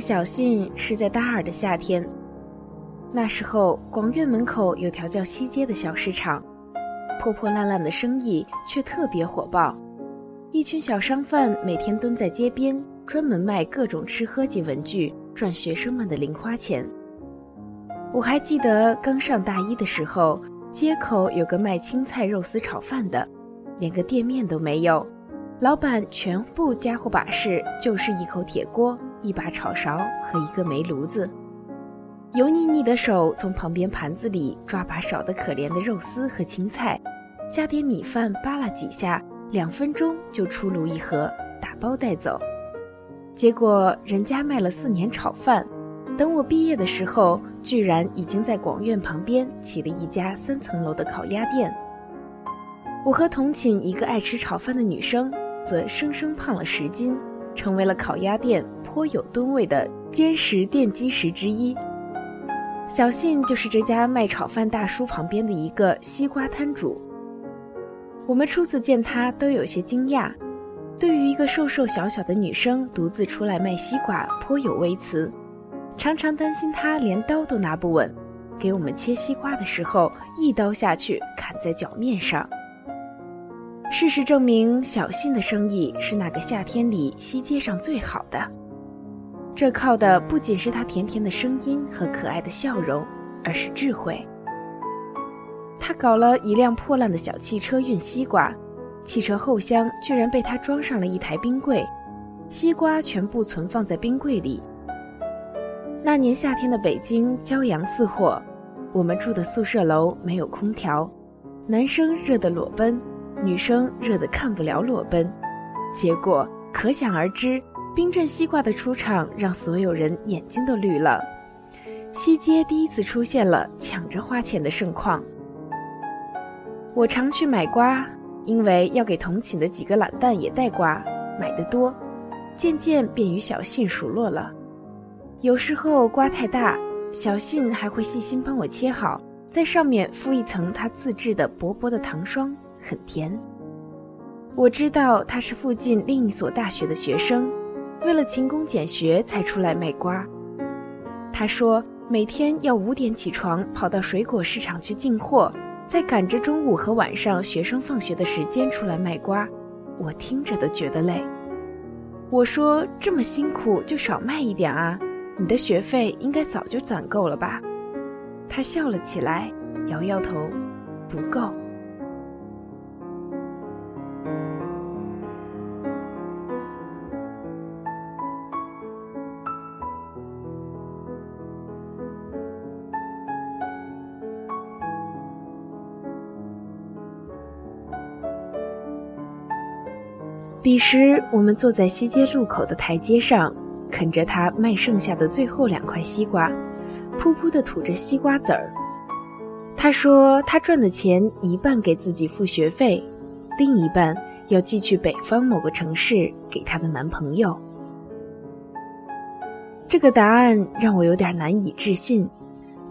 小信是在大二的夏天，那时候广院门口有条叫西街的小市场，破破烂烂的生意却特别火爆。一群小商贩每天蹲在街边，专门卖各种吃喝及文具，赚学生们的零花钱。我还记得刚上大一的时候，街口有个卖青菜肉丝炒饭的，连个店面都没有，老板全部家伙把式就是一口铁锅。一把炒勺和一个煤炉子，油腻腻的手从旁边盘子里抓把少得可怜的肉丝和青菜，加点米饭扒拉几下，两分钟就出炉一盒，打包带走。结果人家卖了四年炒饭，等我毕业的时候，居然已经在广院旁边起了一家三层楼的烤鸭店。我和同寝一个爱吃炒饭的女生，则生生胖了十斤。成为了烤鸭店颇有吨位的坚实奠基石之一。小信就是这家卖炒饭大叔旁边的一个西瓜摊主。我们初次见他都有些惊讶，对于一个瘦瘦小小的女生独自出来卖西瓜颇有微词，常常担心她连刀都拿不稳，给我们切西瓜的时候一刀下去砍在脚面上。事实证明，小信的生意是那个夏天里西街上最好的。这靠的不仅是他甜甜的声音和可爱的笑容，而是智慧。他搞了一辆破烂的小汽车运西瓜，汽车后厢居然被他装上了一台冰柜，西瓜全部存放在冰柜里。那年夏天的北京骄阳似火，我们住的宿舍楼没有空调，男生热得裸奔。女生热得看不了裸奔，结果可想而知。冰镇西瓜的出场让所有人眼睛都绿了。西街第一次出现了抢着花钱的盛况。我常去买瓜，因为要给同寝的几个懒蛋也带瓜，买得多，渐渐便与小信熟络了。有时候瓜太大，小信还会细心帮我切好，在上面敷一层他自制的薄薄的糖霜。很甜。我知道他是附近另一所大学的学生，为了勤工俭学才出来卖瓜。他说每天要五点起床，跑到水果市场去进货，再赶着中午和晚上学生放学的时间出来卖瓜。我听着都觉得累。我说这么辛苦就少卖一点啊，你的学费应该早就攒够了吧？他笑了起来，摇摇头，不够。彼时，我们坐在西街路口的台阶上，啃着他卖剩下的最后两块西瓜，噗噗地吐着西瓜籽儿。他说，他赚的钱一半给自己付学费，另一半要寄去北方某个城市给她的男朋友。这个答案让我有点难以置信。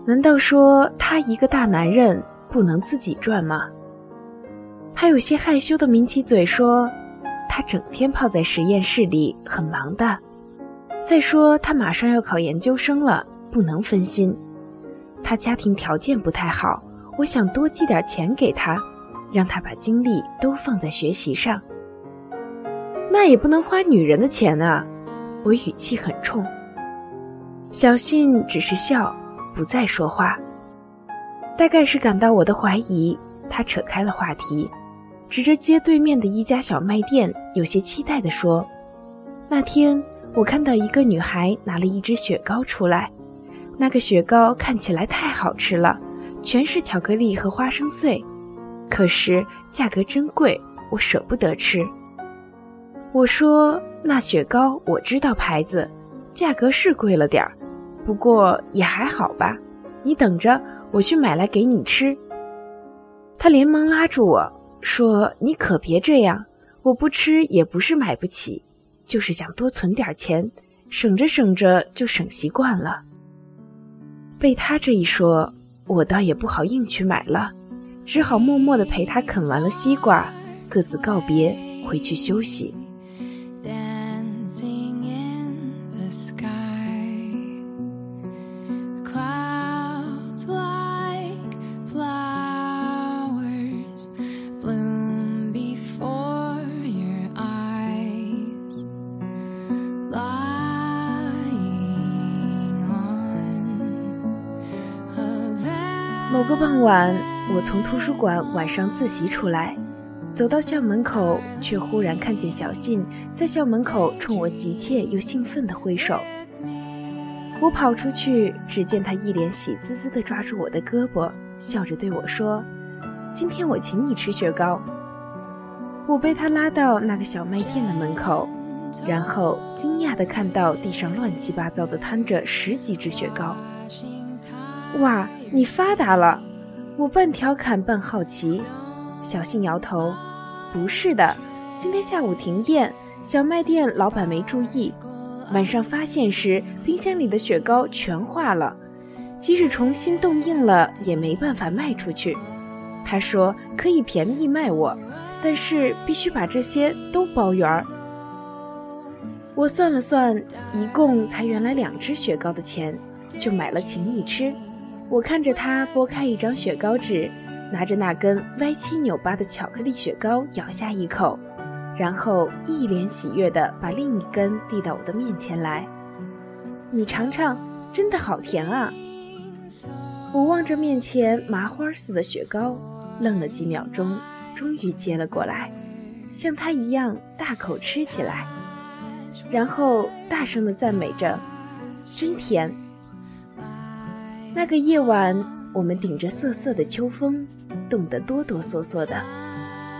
难道说他一个大男人不能自己赚吗？他有些害羞地抿起嘴说。他整天泡在实验室里，很忙的。再说，他马上要考研究生了，不能分心。他家庭条件不太好，我想多寄点钱给他，让他把精力都放在学习上。那也不能花女人的钱啊！我语气很冲。小信只是笑，不再说话。大概是感到我的怀疑，他扯开了话题。指着街对面的一家小卖店，有些期待地说：“那天我看到一个女孩拿了一支雪糕出来，那个雪糕看起来太好吃了，全是巧克力和花生碎。可是价格真贵，我舍不得吃。我说：“那雪糕我知道牌子，价格是贵了点儿，不过也还好吧。你等着，我去买来给你吃。”他连忙拉住我说：“你可别这样，我不吃也不是买不起，就是想多存点钱，省着省着就省习惯了。”被他这一说，我倒也不好硬去买了，只好默默地陪他啃完了西瓜，各自告别，回去休息。某个傍晚，我从图书馆晚上自习出来，走到校门口，却忽然看见小信在校门口冲我急切又兴奋地挥手。我跑出去，只见他一脸喜滋滋地抓住我的胳膊，笑着对我说：“今天我请你吃雪糕。”我被他拉到那个小卖店的门口，然后惊讶地看到地上乱七八糟地摊着十几只雪糕。哇！你发达了，我半调侃半好奇。小信摇头，不是的，今天下午停电，小卖店老板没注意，晚上发现时，冰箱里的雪糕全化了，即使重新冻硬了，也没办法卖出去。他说可以便宜卖我，但是必须把这些都包圆儿。我算了算，一共才原来两只雪糕的钱，就买了请你吃。我看着他剥开一张雪糕纸，拿着那根歪七扭八的巧克力雪糕咬下一口，然后一脸喜悦地把另一根递到我的面前来。你尝尝，真的好甜啊！我望着面前麻花似的雪糕，愣了几秒钟，终于接了过来，像他一样大口吃起来，然后大声地赞美着：“真甜。”那个夜晚，我们顶着瑟瑟的秋风，冻得哆哆嗦嗦的，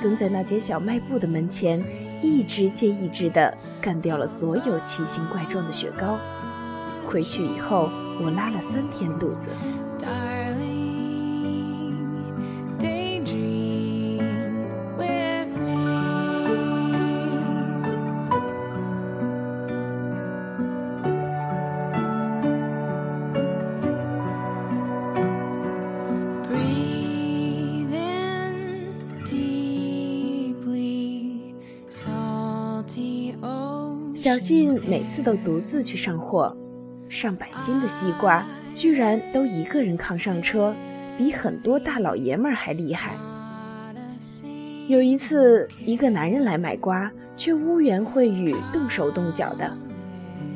蹲在那间小卖部的门前，一只接一只的干掉了所有奇形怪状的雪糕。回去以后，我拉了三天肚子。小信每次都独自去上货，上百斤的西瓜居然都一个人扛上车，比很多大老爷们儿还厉害。有一次，一个男人来买瓜，却污言秽语、动手动脚的，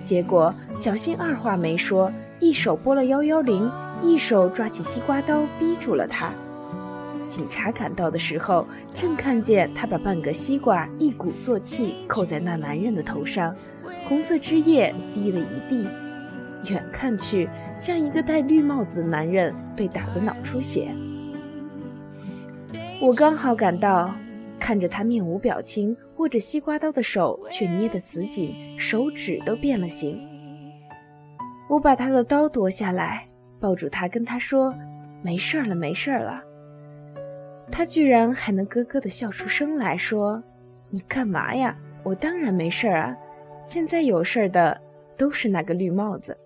结果小信二话没说，一手拨了幺幺零，一手抓起西瓜刀逼住了他。警察赶到的时候，正看见他把半个西瓜一鼓作气扣在那男人的头上，红色汁液滴了一地，远看去像一个戴绿帽子的男人被打得脑出血。我刚好赶到，看着他面无表情握着西瓜刀的手却捏得死紧，手指都变了形。我把他的刀夺下来，抱住他，跟他说：“没事了，没事了。”他居然还能咯咯的笑出声来，说：“你干嘛呀？我当然没事儿啊，现在有事儿的都是那个绿帽子。”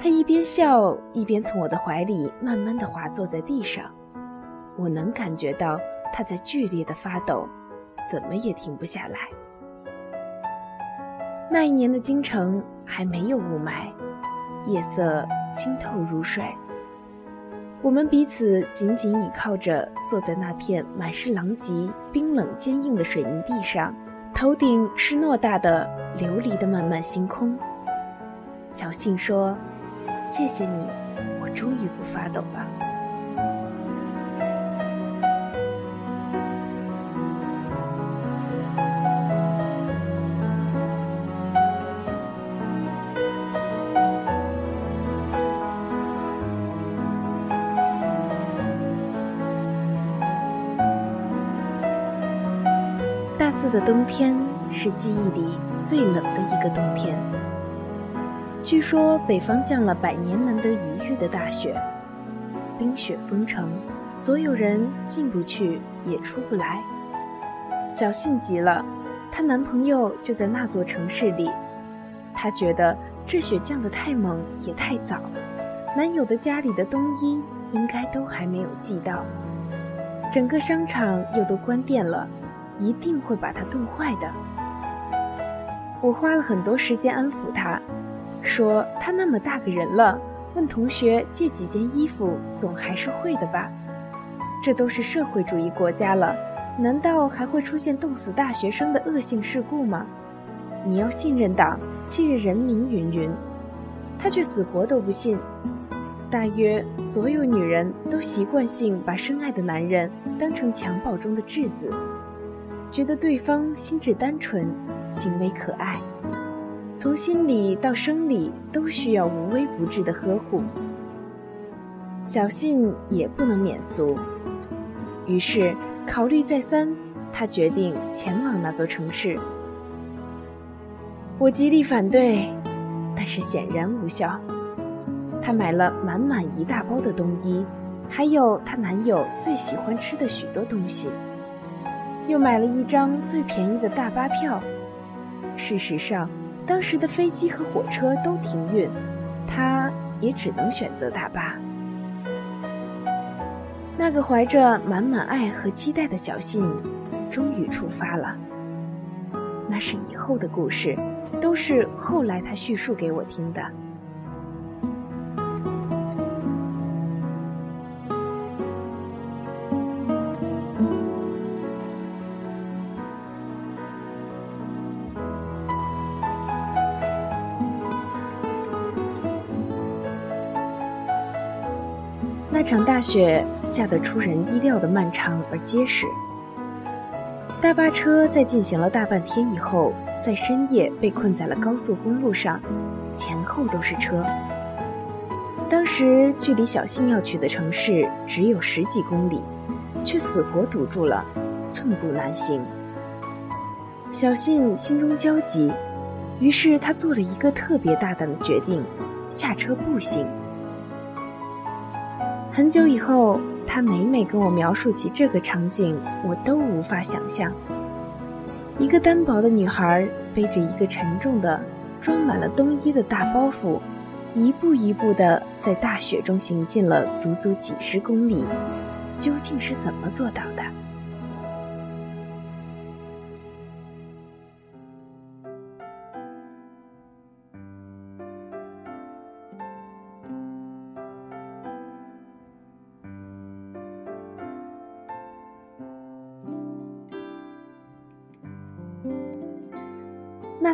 他一边笑，一边从我的怀里慢慢的滑坐在地上，我能感觉到他在剧烈的发抖，怎么也停不下来。那一年的京城还没有雾霾，夜色清透如水。我们彼此紧紧倚靠着，坐在那片满是狼藉、冰冷坚硬的水泥地上，头顶是偌大的、琉璃的漫漫星空。小信说：“谢谢你，我终于不发抖了。”大四的冬天是记忆里最冷的一个冬天。据说北方降了百年难得一遇的大雪，冰雪封城，所有人进不去也出不来。小信急了，她男朋友就在那座城市里，她觉得这雪降得太猛也太早，男友的家里的冬衣应该都还没有寄到，整个商场又都关店了。一定会把它冻坏的。我花了很多时间安抚他，说他那么大个人了，问同学借几件衣服总还是会的吧？这都是社会主义国家了，难道还会出现冻死大学生的恶性事故吗？你要信任党，信任人民，云云。他却死活都不信。大约所有女人都习惯性把深爱的男人当成襁褓中的稚子。觉得对方心智单纯，行为可爱，从心理到生理都需要无微不至的呵护。小信也不能免俗，于是考虑再三，他决定前往那座城市。我极力反对，但是显然无效。他买了满满一大包的冬衣，还有她男友最喜欢吃的许多东西。又买了一张最便宜的大巴票。事实上，当时的飞机和火车都停运，他也只能选择大巴。那个怀着满满爱和期待的小信，终于出发了。那是以后的故事，都是后来他叙述给我听的。场大雪下得出人意料的漫长而结实。大巴车在进行了大半天以后，在深夜被困在了高速公路上，前后都是车。当时距离小信要去的城市只有十几公里，却死活堵住了，寸步难行。小信心中焦急，于是他做了一个特别大胆的决定：下车步行。很久以后，他每每跟我描述起这个场景，我都无法想象：一个单薄的女孩背着一个沉重的、装满了冬衣的大包袱，一步一步的在大雪中行进了足足几十公里，究竟是怎么做到的？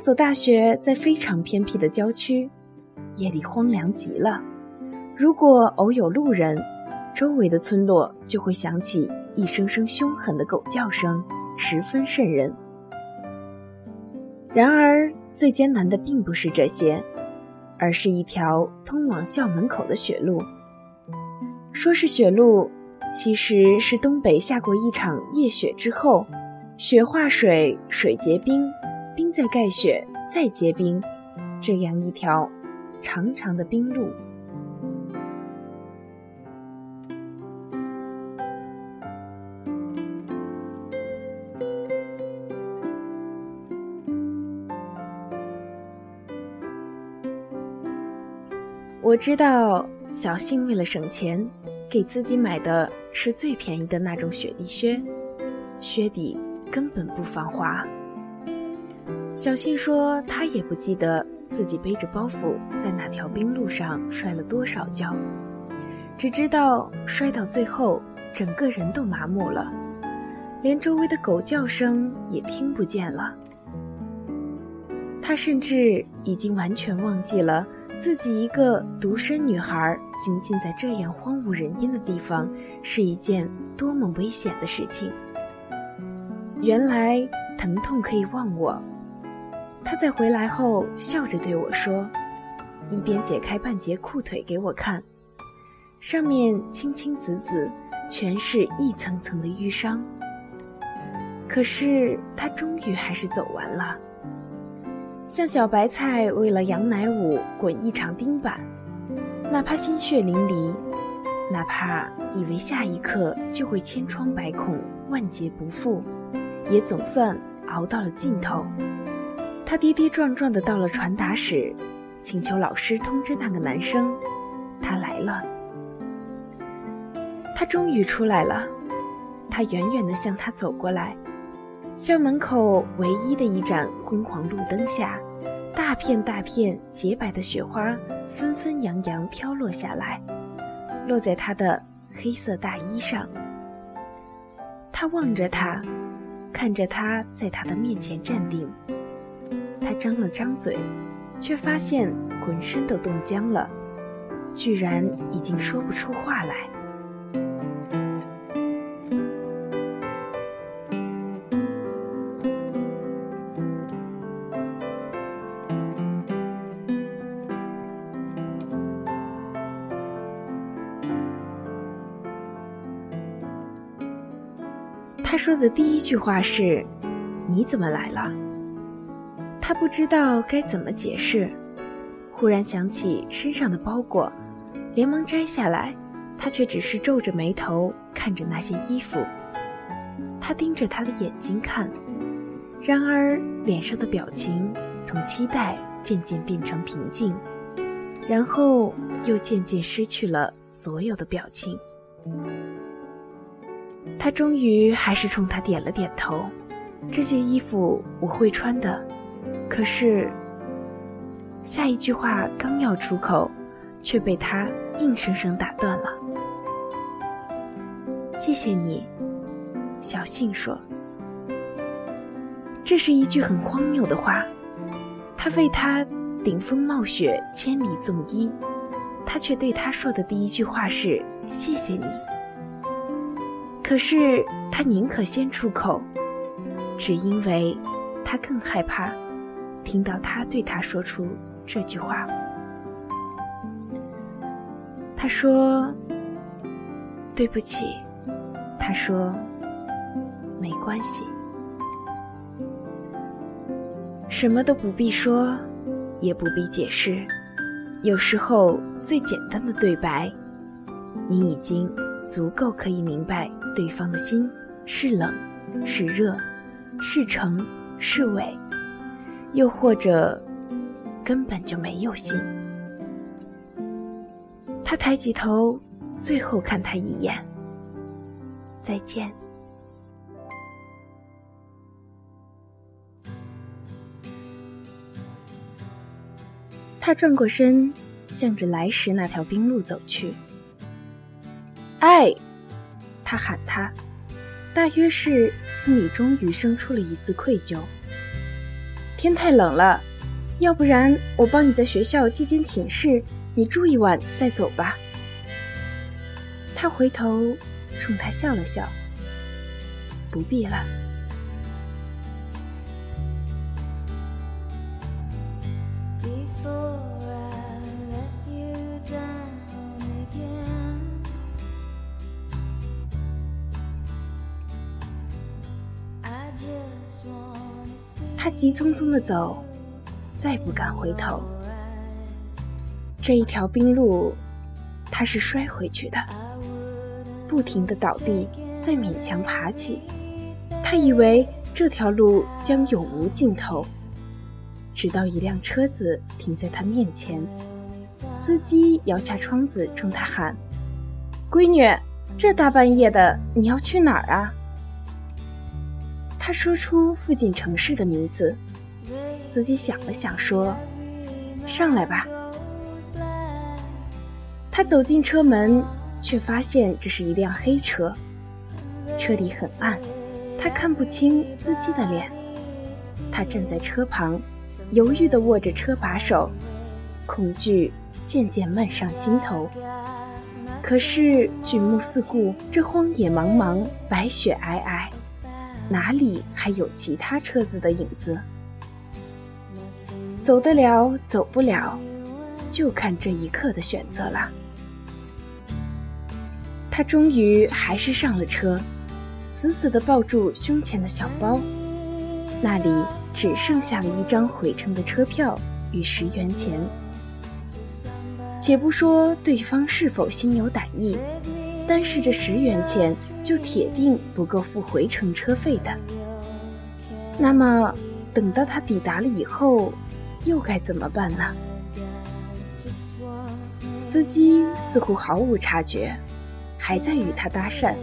所大学在非常偏僻的郊区，夜里荒凉极了。如果偶有路人，周围的村落就会响起一声声凶狠的狗叫声，十分瘆人。然而，最艰难的并不是这些，而是一条通往校门口的雪路。说是雪路，其实是东北下过一场夜雪之后，雪化水，水结冰。冰在盖雪，再结冰，这样一条长长的冰路。我知道小信为了省钱，给自己买的是最便宜的那种雪地靴，靴底根本不防滑。小信说：“他也不记得自己背着包袱在哪条冰路上摔了多少跤，只知道摔到最后，整个人都麻木了，连周围的狗叫声也听不见了。他甚至已经完全忘记了自己一个独身女孩行进在这样荒无人烟的地方，是一件多么危险的事情。原来疼痛可以忘我。他在回来后笑着对我说，一边解开半截裤腿给我看，上面青青紫紫，全是一层层的淤伤。可是他终于还是走完了。像小白菜为了杨乃武滚一场钉板，哪怕心血淋漓，哪怕以为下一刻就会千疮百孔、万劫不复，也总算熬到了尽头。他跌跌撞撞的到了传达室，请求老师通知那个男生，他来了。他终于出来了，他远远的向他走过来。校门口唯一的一盏昏黄路灯下，大片大片洁白的雪花纷纷扬扬飘落下来，落在他的黑色大衣上。他望着他，看着他在他的面前站定。他张了张嘴，却发现浑身都冻僵了，居然已经说不出话来。他说的第一句话是：“你怎么来了？”他不知道该怎么解释，忽然想起身上的包裹，连忙摘下来。他却只是皱着眉头看着那些衣服。他盯着他的眼睛看，然而脸上的表情从期待渐渐变成平静，然后又渐渐失去了所有的表情。他终于还是冲他点了点头。这些衣服我会穿的，可是下一句话刚要出口，却被他硬生生打断了。谢谢你，小信说。这是一句很荒谬的话。他为他顶风冒雪，千里送医，他却对他说的第一句话是谢谢你。可是他宁可先出口，只因为，他更害怕听到他对他说出这句话。他说：“对不起。”他说：“没关系。”什么都不必说，也不必解释。有时候最简单的对白，你已经足够可以明白。对方的心是冷，是热，是诚，是伪，又或者根本就没有心。他抬起头，最后看他一眼。再见。他转过身，向着来时那条冰路走去。爱。他喊他，大约是心里终于生出了一丝愧疚。天太冷了，要不然我帮你在学校借间寝室，你住一晚再走吧。他回头冲他笑了笑，不必了。他急匆匆的走，再不敢回头。这一条冰路，他是摔回去的，不停的倒地，再勉强爬起。他以为这条路将永无尽头，直到一辆车子停在他面前，司机摇下窗子冲他喊：“闺女，这大半夜的，你要去哪儿啊？”他说出附近城市的名字，司机想了想说：“上来吧。”他走进车门，却发现这是一辆黑车，车里很暗，他看不清司机的脸。他站在车旁，犹豫地握着车把手，恐惧渐渐漫上心头。可是举目四顾，这荒野茫茫，白雪皑皑，哪里还有其他车子的影子？走得了，走不了，就看这一刻的选择了。他终于还是上了车，死死地抱住胸前的小包，那里只剩下了一张回程的车票与十元钱。且不说对方是否心有歹意，单是这十元钱就铁定不够付回程车费的。那么，等到他抵达了以后，又该怎么办呢？司机似乎毫无察觉，还在与他搭讪：“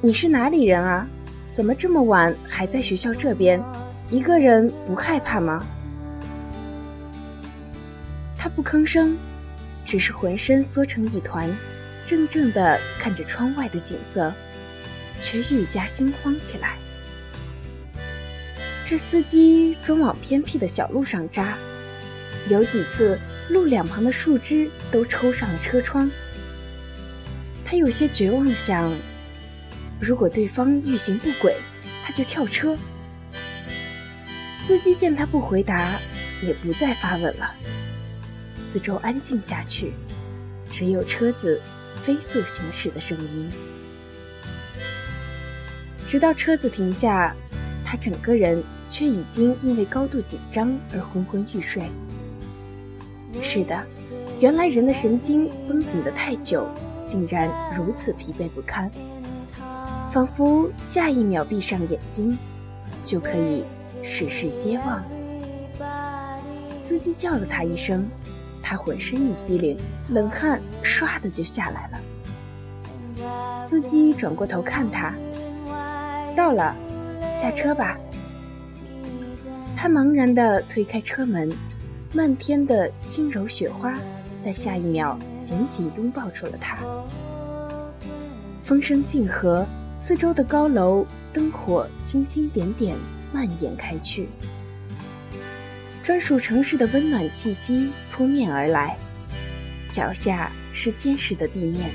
你是哪里人啊？怎么这么晚还在学校这边？一个人不害怕吗？”他不吭声，只是浑身缩成一团，怔怔地看着窗外的景色，却愈加心慌起来。这司机专往偏僻的小路上扎，有几次路两旁的树枝都抽上了车窗。他有些绝望，想：如果对方欲行不轨，他就跳车。司机见他不回答，也不再发问了。四周安静下去，只有车子飞速行驶的声音。直到车子停下，他整个人却已经因为高度紧张而昏昏欲睡。是的，原来人的神经绷紧的太久，竟然如此疲惫不堪，仿佛下一秒闭上眼睛，就可以世事皆忘。司机叫了他一声。他浑身一激灵，冷汗唰的就下来了。司机转过头看他，到了，下车吧。他茫然地推开车门，漫天的轻柔雪花在下一秒紧紧拥抱住了他。风声静和，四周的高楼灯火星星点点蔓延开去。专属城市的温暖气息扑面而来，脚下是坚实的地面，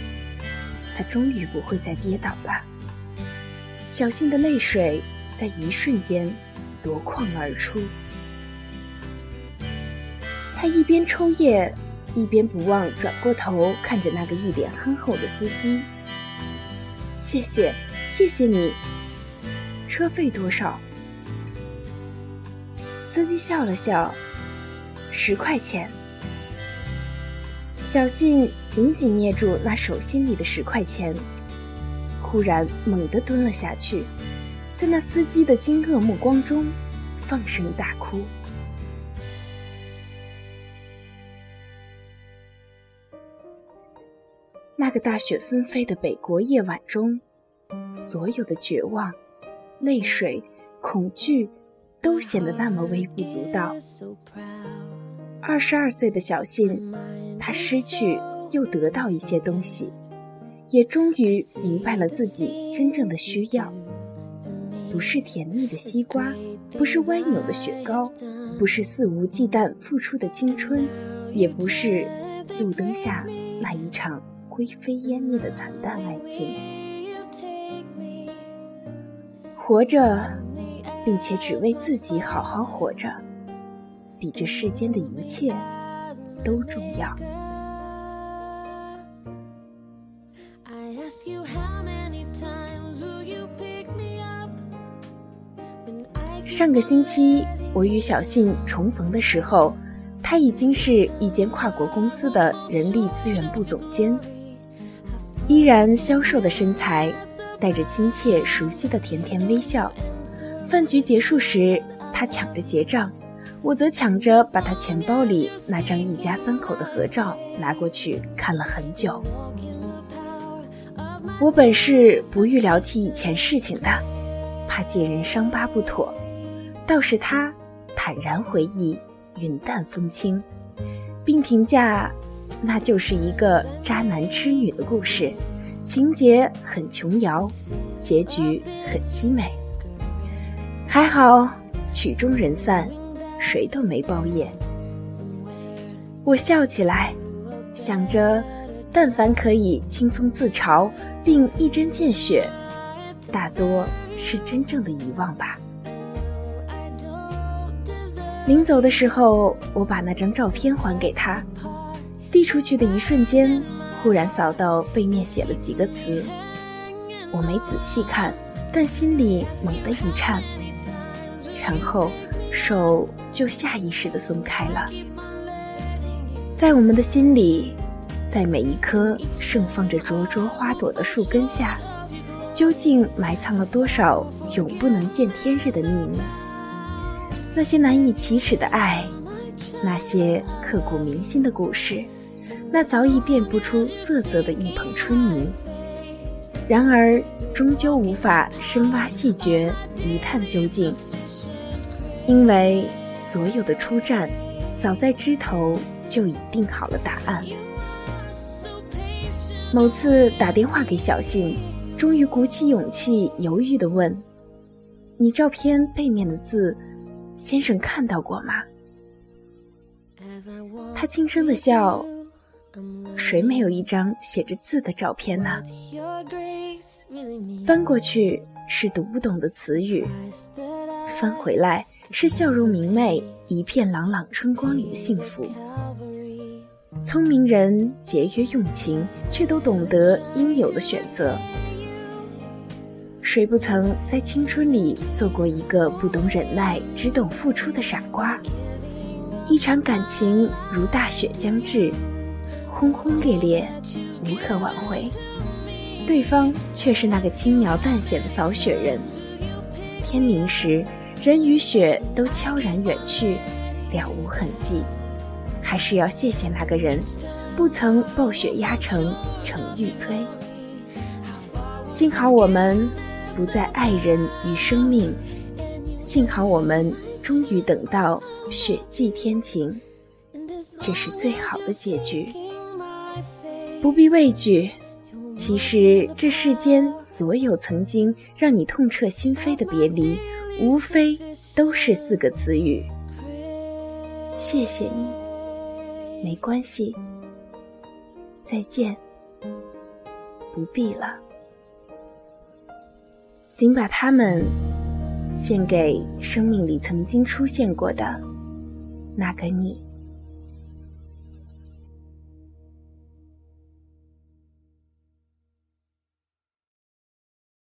他终于不会再跌倒了。小心的泪水在一瞬间夺眶而出，他一边抽噎，一边不忘转过头看着那个一脸憨厚的司机。谢谢，谢谢你。车费多少？司机笑了笑，十块钱。小信紧紧捏住那手心里的十块钱，忽然猛地蹲了下去，在那司机的惊愕目光中，放声大哭。那个大雪纷飞的北国夜晚中，所有的绝望、泪水、恐惧。都显得那么微不足道。二十二岁的小信，他失去又得到一些东西，也终于明白了自己真正的需要：不是甜蜜的西瓜，不是歪扭的雪糕，不是肆无忌惮付出的青春，也不是路灯下那一场灰飞烟灭的惨淡爱情。活着。并且只为自己好好活着，比这世间的一切都重要。上个星期，我与小信重逢的时候，他已经是一间跨国公司的人力资源部总监，依然消瘦的身材，带着亲切熟悉的甜甜微笑。饭局结束时，他抢着结账，我则抢着把他钱包里那张一家三口的合照拿过去看了很久。我本是不欲聊起以前事情的，怕借人伤疤不妥，倒是他坦然回忆，云淡风轻，并评价那就是一个渣男痴女的故事，情节很琼瑶，结局很凄美。还好，曲终人散，谁都没抱怨。我笑起来，想着，但凡可以轻松自嘲并一针见血，大多是真正的遗忘吧。临走的时候，我把那张照片还给他，递出去的一瞬间，忽然扫到背面写了几个词，我没仔细看，但心里猛地一颤，然后手就下意识的松开了。在我们的心里，在每一棵盛放着灼灼花朵的树根下，究竟埋藏了多少永不能见天日的秘密？那些难以启齿的爱，那些刻骨铭心的故事，那早已辨不出色泽的一捧春泥，然而终究无法深挖细掘，一探究竟，因为所有的出战，早在枝头就已定好了答案。某次打电话给小信，终于鼓起勇气，犹豫地问：“你照片背面的字？”先生看到过吗？他轻声的笑。谁没有一张写着字的照片呢？翻过去是读不懂的词语，翻回来是笑容明媚、一片朗朗春光里的幸福。聪明人节约用情，却都懂得应有的选择。谁不曾在青春里做过一个不懂忍耐、只懂付出的傻瓜？一场感情如大雪将至，轰轰烈烈，无可挽回，对方却是那个轻描淡写的扫雪人。天明时，人与雪都悄然远去，了无痕迹。还是要谢谢那个人，不曾暴雪压城城欲摧。幸好我们。不再爱人与生命，幸好我们终于等到雪霁天晴，这是最好的结局。不必畏惧，其实这世间所有曾经让你痛彻心扉的别离，无非都是四个词语：谢谢你，没关系，再见，不必了。请把它们献给生命里曾经出现过的那个你。